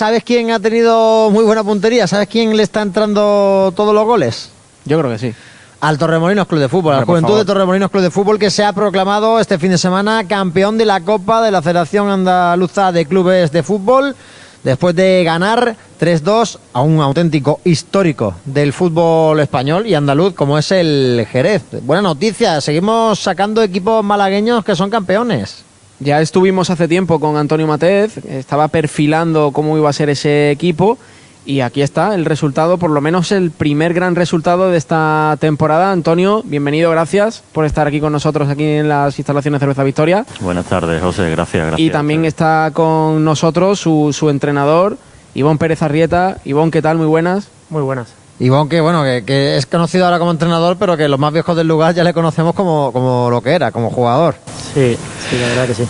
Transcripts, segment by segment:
¿sabes quién ha tenido muy buena puntería? ¿Sabes quién le está entrando todos los goles? Yo creo que sí. Al Torremolinos Club de Fútbol, al Juventud de Torremolinos Club de Fútbol, que se ha proclamado este fin de semana campeón de la Copa de la Federación Andaluza de Clubes de Fútbol, después de ganar 3-2 a un auténtico histórico del fútbol español y andaluz, como es el Jerez. Buena noticia, seguimos sacando equipos malagueños que son campeones. Ya estuvimos hace tiempo con Antonio Matez, estaba perfilando cómo iba a ser ese equipo y aquí está el resultado, por lo menos el primer gran resultado de esta temporada. Antonio, bienvenido, gracias por estar aquí con nosotros aquí en las instalaciones de Cerveza Victoria. Buenas tardes, José, gracias, gracias. Y también está con nosotros su, su entrenador, Ivón Pérez Arrieta. Ivón, ¿qué tal? Muy buenas. Muy buenas. Ivón, que bueno, que, es conocido ahora como entrenador, pero que los más viejos del lugar ya le conocemos como, como lo que era, como jugador. Sí, sí, la verdad que sí.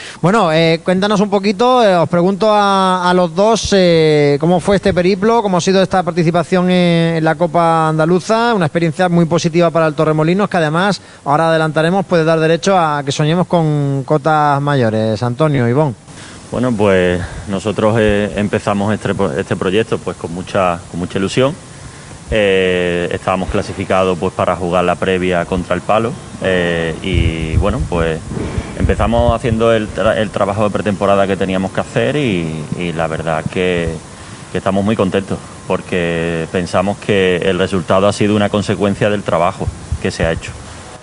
bueno, eh, cuéntanos un poquito, eh, os pregunto a, los dos eh, cómo fue este periplo, cómo ha sido esta participación en, la Copa Andaluza, una experiencia muy positiva para el Torremolinos, que además, ahora adelantaremos, puede dar derecho a que soñemos con cotas mayores. Antonio, Ivón. Bueno, pues nosotros empezamos este, este, proyecto pues con mucha, con mucha ilusión. Estábamos clasificados pues para jugar la previa contra el Palo y bueno pues empezamos haciendo el, trabajo de pretemporada que teníamos que hacer y, la verdad que, estamos muy contentos porque pensamos que el resultado ha sido una consecuencia del trabajo que se ha hecho.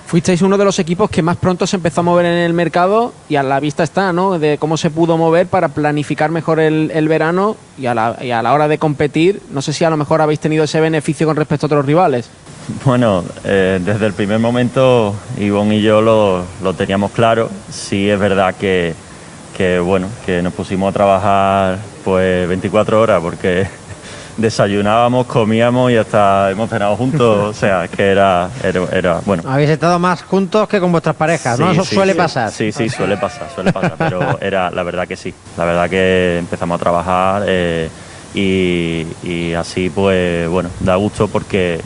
Fuisteis uno de los equipos que más pronto se empezó a mover en el mercado y a la vista está, ¿no? De cómo se pudo mover para planificar mejor el, verano y a, la, y a la hora de competir. No sé si a lo mejor habéis tenido ese beneficio con respecto a otros rivales. Bueno, eh, desde el primer momento Ivonne y yo lo, teníamos claro. Sí es verdad que, bueno, que nos pusimos a trabajar pues 24 horas porque desayunábamos, comíamos y hasta hemos cenado juntos. o sea, que era, era, bueno. Habéis estado más juntos que con vuestras parejas, ¿no? Eso suele pasar. Sí, sí, suele pasar, suele pasar. pero era la verdad que sí. La verdad que empezamos a trabajar eh, y, y así, pues, bueno, da gusto porque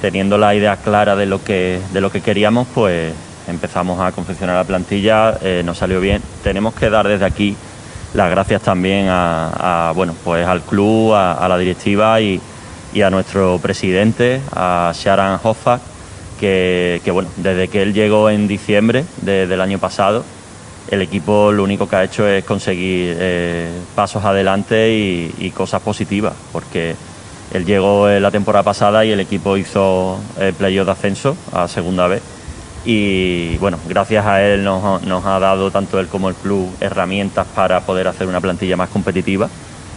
teniendo la idea clara de lo que, de lo que queríamos, pues empezamos a confeccionar la plantilla, eh, nos salió bien. Tenemos que dar desde aquí las gracias también a, bueno, pues al club, a, la directiva y, a nuestro presidente, a Sharan Hoffa, que, bueno, desde que él llegó en diciembre del año pasado, el equipo lo único que ha hecho es conseguir eh, pasos adelante y, y cosas positivas, porque él llegó la temporada pasada y el equipo hizo el playoff de ascenso a segunda vez. Y bueno, gracias a él nos, ha dado tanto él como el club herramientas para poder hacer una plantilla más competitiva.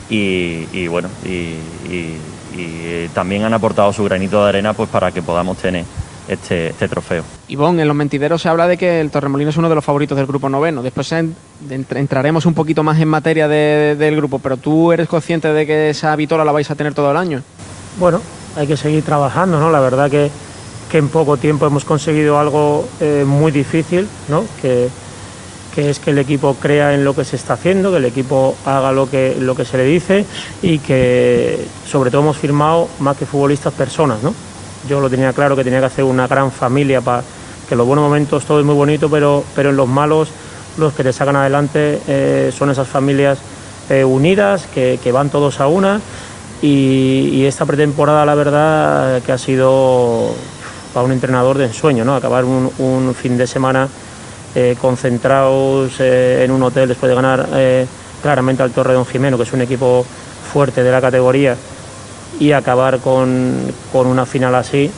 Y, bueno, y, también han aportado su granito de arena pues para que podamos tener este, este trofeo. Ivonne, en los mentideros se habla de que el Torremolino es uno de los favoritos del grupo noveno. Después entraremos un poquito más en materia del grupo, pero tú eres consciente de que esa vitola la vais a tener todo el año. Bueno, hay que seguir trabajando, ¿no? La verdad que, en poco tiempo hemos conseguido algo eh, muy difícil, ¿no? Que, que es que el equipo crea en lo que se está haciendo, que el equipo haga lo que, lo que se le dice y que sobre todo hemos firmado más que futbolistas personas, ¿no? yo lo tenía claro que tenía que hacer una gran familia para que en los buenos momentos todo es muy bonito, pero, pero en los malos los que te sacan adelante eh, son esas familias eh, unidas, que, van todos a una. Y, esta pretemporada, la verdad, que ha sido para un entrenador de ensueño, ¿no? Acabar un, fin de semana eh, concentrados en un hotel después de ganar claramente al Torre Don Jimeno, que es un equipo fuerte de la categoría y acabar con, una final así,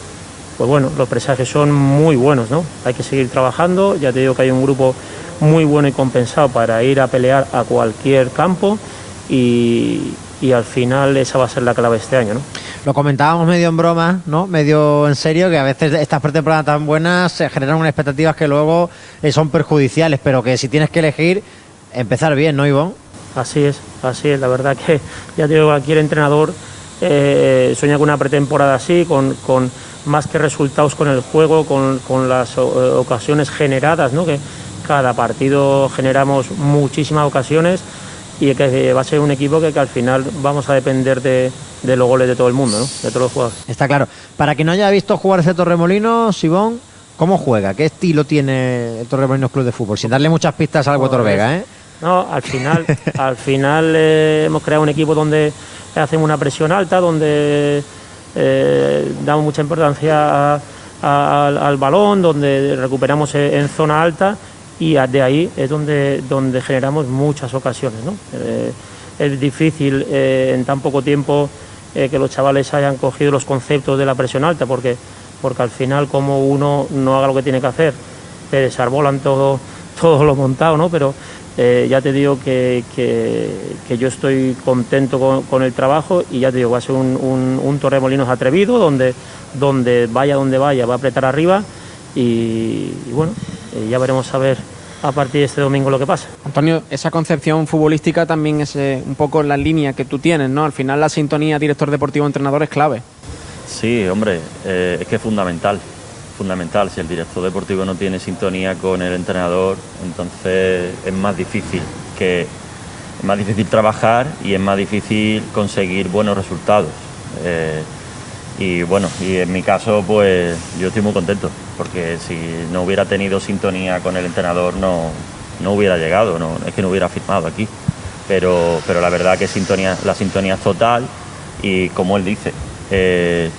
pues bueno, los presagios son muy buenos, ¿no? Hay que seguir trabajando, ya te digo que hay un grupo muy bueno y compensado para ir a pelear a cualquier campo y, al final esa va a ser la clave este año, ¿no? Lo comentábamos medio en broma, ¿no? Medio en serio, que a veces estas pretemporadas tan buenas se generan unas expectativas que luego eh, son perjudiciales, pero que si tienes que elegir, empezar bien, ¿no, Ivonne? Así es, así es. La verdad que ya digo, cualquier entrenador eh, sueña con una pretemporada así, con, más que resultados con el juego, con, las ocasiones generadas, ¿no? que cada partido generamos muchísimas ocasiones y que va a ser un equipo que, al final vamos a depender de, los goles de todo el mundo, ¿no? de todos los jugadores. Está claro. Para quien no haya visto jugar ese Torremolino, Sibón, ¿cómo juega? ¿Qué estilo tiene el Torremolinos Club de Fútbol? Sin darle muchas pistas al Pues, Vega, ¿eh? No, al final, al final eh, hemos creado un equipo donde hacemos una presión alta, donde eh, damos mucha importancia al, balón, donde recuperamos en zona alta y de ahí es donde, donde generamos muchas ocasiones. ¿no? Eh, es difícil en tan poco tiempo que los chavales hayan cogido los conceptos de la presión alta, porque, porque al final como uno no haga lo que tiene que hacer, te desarbolan todo, todo lo montado, ¿no? pero eh, ya te digo que, que, yo estoy contento con, el trabajo y ya te digo, va a ser un, un, Torremolinos atrevido, donde, donde vaya donde vaya, va a apretar arriba y, bueno, eh, ya veremos a ver a partir de este domingo lo que pasa. Antonio, esa concepción futbolística también es eh, un poco la línea que tú tienes, ¿no? Al final la sintonía director deportivo-entrenador es clave. Sí, hombre, es que es fundamental fundamental. Si el director deportivo no tiene sintonía con el entrenador, entonces es más difícil que es más difícil trabajar y es más difícil conseguir buenos resultados. Eh, y bueno, y en mi caso, pues yo estoy muy contento, porque si no hubiera tenido sintonía con el entrenador no, no hubiera llegado, no, es que no hubiera firmado aquí. Pero, pero la verdad que sintonía, la sintonía es total y como él dice, eh,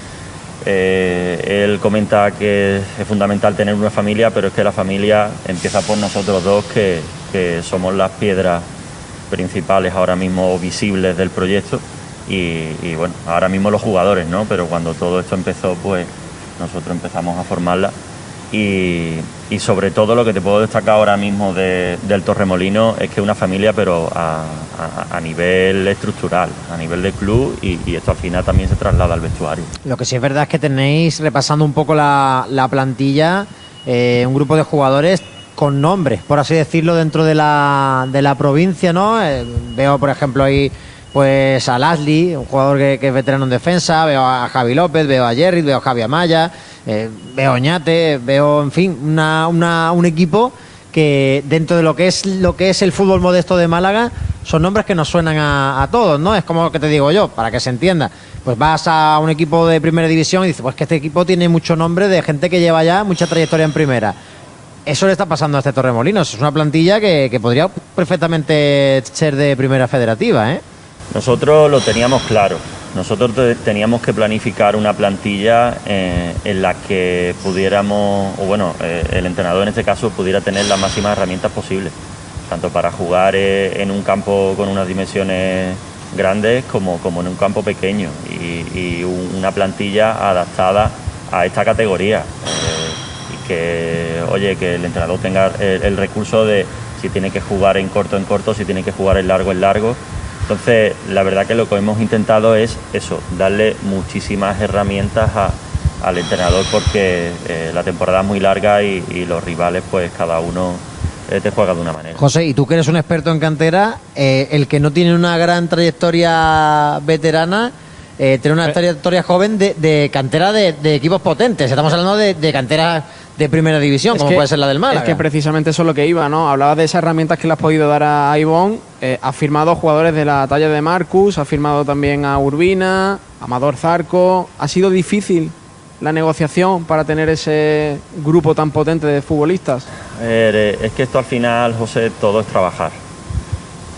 eh, él comenta que es fundamental tener una familia, pero es que la familia empieza por nosotros dos, que, somos las piedras principales ahora mismo visibles del proyecto. Y, bueno, ahora mismo los jugadores, ¿no? Pero cuando todo esto empezó, pues nosotros empezamos a formarla y, sobre todo lo que te puedo destacar ahora mismo del Torremolino es que es una familia, pero a, nivel estructural, a nivel de club, y, esto al final también se traslada al vestuario. Lo que sí es verdad es que tenéis, repasando un poco la, plantilla, eh, un grupo de jugadores con nombres, por así decirlo, dentro de la, de la provincia, ¿no? Eh, veo, por ejemplo, ahí pues a Lasli, un jugador que, es veterano en defensa, veo a Javi López, veo a Jerry, veo a Javi Amaya, eh, veo a Oñate, veo, en fin, una, una, un equipo que dentro de lo que es lo que es el fútbol modesto de Málaga son nombres que nos suenan a, todos, ¿no? Es como lo que te digo yo, para que se entienda. Pues vas a un equipo de primera división y dices, pues que este equipo tiene mucho nombre de gente que lleva ya mucha trayectoria en primera. Eso le está pasando a este Torremolinos. Es una plantilla que, que podría perfectamente ser de primera federativa, ¿eh? Nosotros lo teníamos claro. Nosotros teníamos que planificar una plantilla eh, en la que pudiéramos, o bueno, eh, el entrenador en este caso pudiera tener las máximas herramientas posibles, tanto para jugar eh, en un campo con unas dimensiones grandes como, como en un campo pequeño y, una plantilla adaptada a esta categoría. y que, oye, que el entrenador tenga el recurso de si tiene que jugar en corto en corto, si tiene que jugar en largo en largo entonces, la verdad que lo que hemos intentado es eso, darle muchísimas herramientas al entrenador porque eh, la temporada es muy larga y, los rivales, pues cada uno eh, te juega de una manera. José, y tú que eres un experto en cantera, eh, el que no tiene una gran trayectoria veterana, tiene una trayectoria joven de, cantera de, equipos potentes. Estamos hablando de, de cantera de primera división, como puede ser la del Málaga. Es que precisamente eso es lo que iba, ¿no? Hablaba de esas herramientas que le has podido dar a Ivonne. Eh, ha firmado jugadores de la talla de Marcus, ha firmado también a Urbina, Amador Zarco. Ha sido difícil la negociación para tener ese grupo tan potente de futbolistas. Eh, es que esto al final, José, todo es trabajar.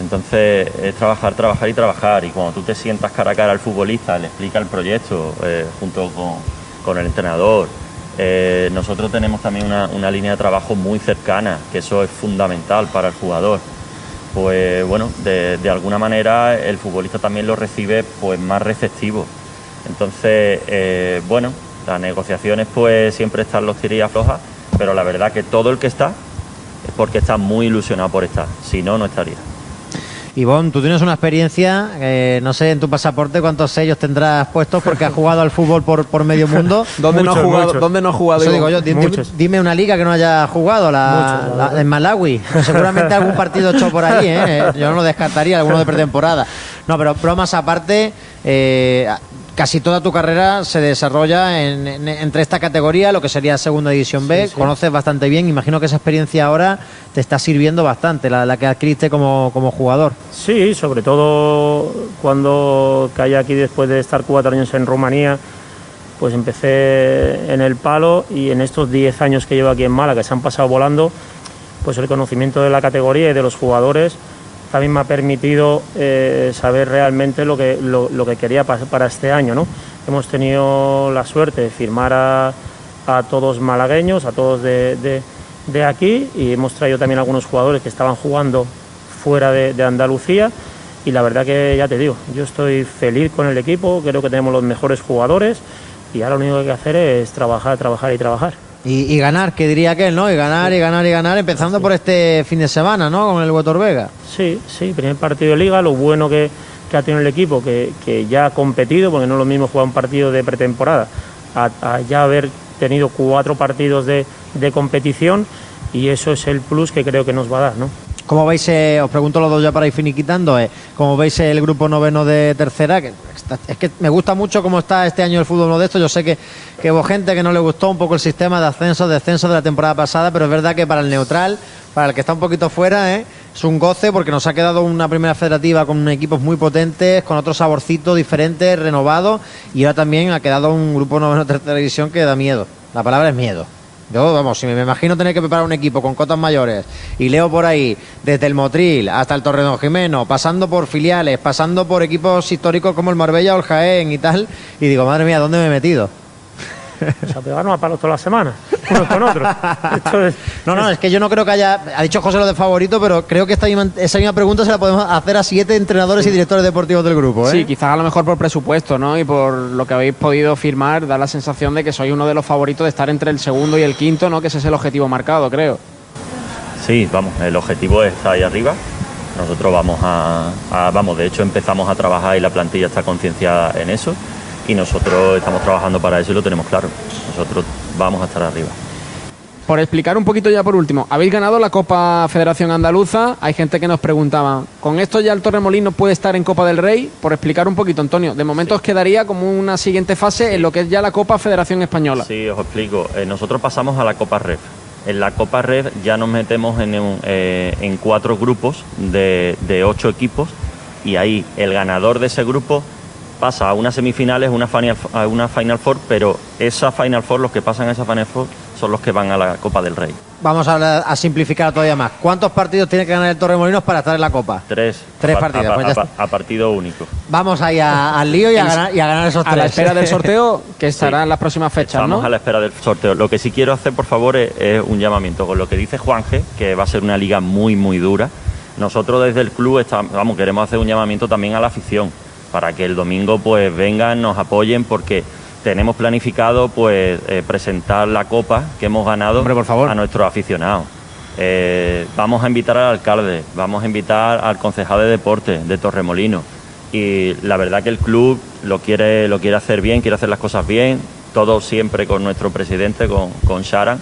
Entonces es trabajar, trabajar y trabajar. Y cuando tú te sientas cara a cara al futbolista, le explica el proyecto eh, junto con, con el entrenador, eh, nosotros tenemos también una, línea de trabajo muy cercana, que eso es fundamental para el jugador. Pues bueno, de, alguna manera el futbolista también lo recibe pues más receptivo. Entonces, eh, bueno, las negociaciones pues siempre están los tirillas flojas, pero la verdad que todo el que está es porque está muy ilusionado por estar, si no, no estaría. Ivonne, tú tienes una experiencia, eh, no sé en tu pasaporte cuántos sellos tendrás puestos porque has jugado al fútbol por, por medio mundo. ¿Dónde, no has jugado, ¿Dónde no has jugado? Eso digo yo, dime una liga que no haya jugado, la, en Malawi. Seguramente algún partido hecho por ahí, ¿eh? yo no lo descartaría, alguno de pretemporada. No, pero bromas aparte, eh, casi toda tu carrera se desarrolla entre esta categoría, lo que sería Segunda División B. Conoces bastante bien. Imagino que esa experiencia ahora te está sirviendo bastante, la, que adquiriste como, jugador. Sí, sobre todo cuando caí aquí después de estar cuatro años en Rumanía. Pues empecé en el palo y en estos diez años que llevo aquí en Málaga, que se han pasado volando, pues el conocimiento de la categoría y de los jugadores también me ha permitido eh, saber realmente lo que, lo, que quería para, este año. ¿no? Hemos tenido la suerte de firmar a, todos malagueños, a todos de, aquí y hemos traído también algunos jugadores que estaban jugando fuera de, Andalucía y la verdad que ya te digo, yo estoy feliz con el equipo, creo que tenemos los mejores jugadores y ahora lo único que hay que hacer es trabajar, trabajar y trabajar. Y, ganar, que diría aquel, ¿no? Y ganar, y ganar, y ganar, empezando por este fin de semana, ¿no? Con el Huetor Vega. Sí, sí, primer partido de liga, lo bueno que, ha tenido el equipo, que, ya ha competido, porque no es lo mismo jugar un partido de pretemporada, a, ya haber tenido cuatro partidos de, de competición, y eso es el plus que creo que nos va a dar, ¿no? ¿Cómo veis, eh, os pregunto los dos ya para ir finiquitando, eh, cómo veis el grupo noveno de tercera? Que es que me gusta mucho cómo está este año el fútbol modesto. Yo sé que, que hubo gente que no le gustó un poco el sistema de ascenso, descenso de la temporada pasada, pero es verdad que para el neutral, para el que está un poquito fuera, eh, es un goce porque nos ha quedado una primera federativa con equipos muy potentes, con otro saborcito diferente, renovado, y ahora también ha quedado un grupo noveno de tercera división que da miedo. La palabra es miedo. Yo, vamos, si me imagino tener que preparar un equipo con cotas mayores y leo por ahí desde el Motril hasta el Torredón Jimeno, pasando por filiales, pasando por equipos históricos como el Marbella o el Jaén y tal, y digo, madre mía, ¿dónde me he metido? O sea, pegarnos a palos toda la semana, unos con otros. no, no, es que yo no creo que haya. Ha dicho José lo de favorito, pero creo que esta esa misma pregunta se la podemos hacer a siete entrenadores y directores deportivos del grupo. ¿eh? Sí, quizás a lo mejor por presupuesto, ¿no? Y por lo que habéis podido firmar, da la sensación de que soy uno de los favoritos de estar entre el segundo y el quinto, ¿no? Que ese es el objetivo marcado, creo. Sí, vamos, el objetivo está ahí arriba. Nosotros vamos a, a vamos, de hecho empezamos a trabajar y la plantilla está concienciada en eso y nosotros estamos trabajando para eso y lo tenemos claro. Nosotros vamos a estar arriba. Por explicar un poquito ya por último, habéis ganado la Copa Federación Andaluza, hay gente que nos preguntaba, ¿con esto ya el Torremolino puede estar en Copa del Rey? Por explicar un poquito, Antonio, de momento os quedaría como una siguiente fase en lo que es ya la Copa Federación Española. Sí, os explico, eh, nosotros pasamos a la Copa Ref. En la Copa Red ya nos metemos en, eh, en cuatro grupos de, de ocho equipos y ahí el ganador de ese grupo pasa a unas semifinales, una final, a una Final Four, pero esa Final Four, los que pasan a esa Final Four, son los que van a la Copa del Rey. Vamos a, a simplificar todavía más. ¿Cuántos partidos tiene que ganar el Torremolinos para estar en la Copa? Tres. Tres partidos. Pues a, partido único. Vamos ahí al lío y a, ganar, y a ganar esos tres. A la espera del sorteo, que estará en las próximas fechas, Vamos a la espera del sorteo. Lo que sí quiero hacer, por favor, es, un llamamiento con lo que dice Juanje, que va a ser una liga muy, muy dura. Nosotros desde el club estamos, vamos, queremos hacer un llamamiento también a la afición para que el domingo pues vengan, nos apoyen porque tenemos planificado pues eh, presentar la copa que hemos ganado a nuestros aficionados. Eh, vamos a invitar al alcalde, vamos a invitar al concejal de deporte de Torremolino. Y la verdad que el club lo quiere, lo quiere hacer bien, quiere hacer las cosas bien, todo siempre con nuestro presidente, con, con Sharan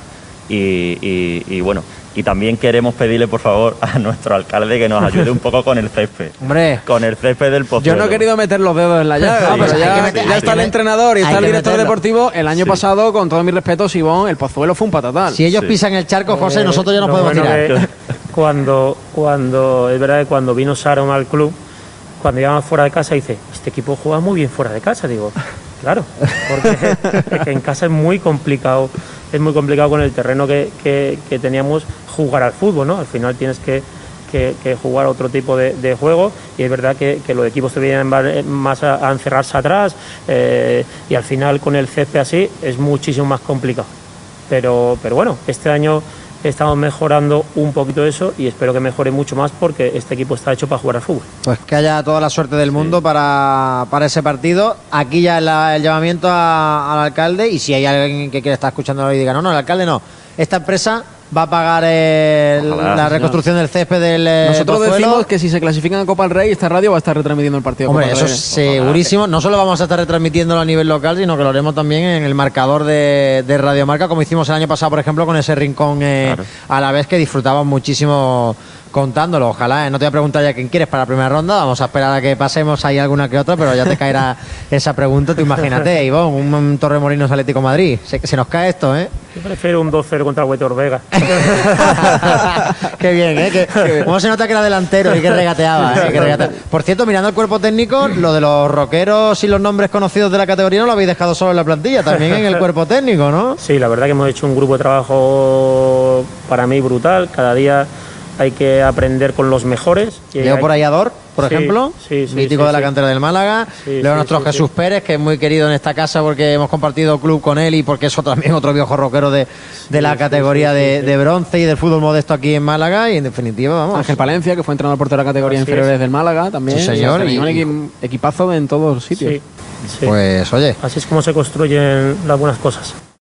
y bueno, y también queremos pedirle, por favor, a nuestro alcalde que nos ayude un poco con el césped. Hombre. Con el césped del Pozuelo. Yo no he querido meter los dedos en la llaga, pero ya, está el entrenador y está el director deportivo. El año pasado, con todo mi respeto, Sibón, el Pozuelo fue un patatal. Si ellos pisan el charco, José, nosotros ya no, podemos tirar. cuando, cuando, es verdad que cuando vino Sharon al club, cuando íbamos fuera de casa, dice, este equipo juega muy bien fuera de casa. Digo, claro, porque en casa es muy complicado es muy complicado con el terreno que, que, teníamos jugar al fútbol, ¿no? Al final tienes que, que, jugar otro tipo de, juego y es verdad que, los equipos se vienen más a, encerrarse atrás eh, y al final con el césped así es muchísimo más complicado. Pero, pero bueno, este año estamos mejorando un poquito eso y espero que mejore mucho más porque este equipo está hecho para jugar al fútbol. Pues que haya toda la suerte del mundo para, ese partido. Aquí ya el llamamiento al alcalde y si hay alguien que quiere estar escuchando y diga, no, no, el alcalde no. Esta empresa va a pagar la reconstrucción del césped del eh, Nosotros decimos que si se clasifican a Copa del Rey, esta radio va a estar retransmitiendo el partido. Hombre, eso es segurísimo. No solo vamos a estar retransmitiéndolo a nivel local, sino que lo haremos también en el marcador de, de Radio Marca, como hicimos el año pasado, por ejemplo, con ese rincón eh, a la vez que disfrutaban muchísimo contándolo. Ojalá, ¿eh? no te voy a preguntar ya quién quieres para la primera ronda, vamos a esperar a que pasemos ahí alguna que otra, pero ya te caerá esa pregunta. Tú imagínate, Ivonne, un Torremolinos Atlético Madrid. Se, se nos cae esto, ¿eh? Yo prefiero un 2-0 contra Huetor Vega. Qué bien, ¿eh? Que, ¿Cómo se nota que era delantero y que regateaba? ¿eh? Que regateaba. Por cierto, mirando el cuerpo técnico, lo de los rockeros y los nombres conocidos de la categoría no lo habéis dejado solo en la plantilla, también en el cuerpo técnico, ¿no? Sí, la verdad que hemos hecho un grupo de trabajo para mí brutal. Cada día hay que aprender con los mejores. Y Leo hay- por Ayador, por Sí, ejemplo, sí, sí, mítico sí, de la sí. cantera del Málaga. Sí, nuestro sí, Jesús sí. Pérez, que es muy querido en esta casa porque hemos compartido club con él y porque es otro- también otro viejo rockero de, de la sí, categoría sí, de, sí, sí. de bronce y del fútbol modesto aquí en Málaga. Y en definitiva, vamos. Ángel Palencia, que fue entrenador portero de la categoría Así inferiores es. del Málaga también. Sí, señor, Y un equi- equipazo en todos sitios. Sí, sí. Pues oye, Así es como se construyen las buenas cosas.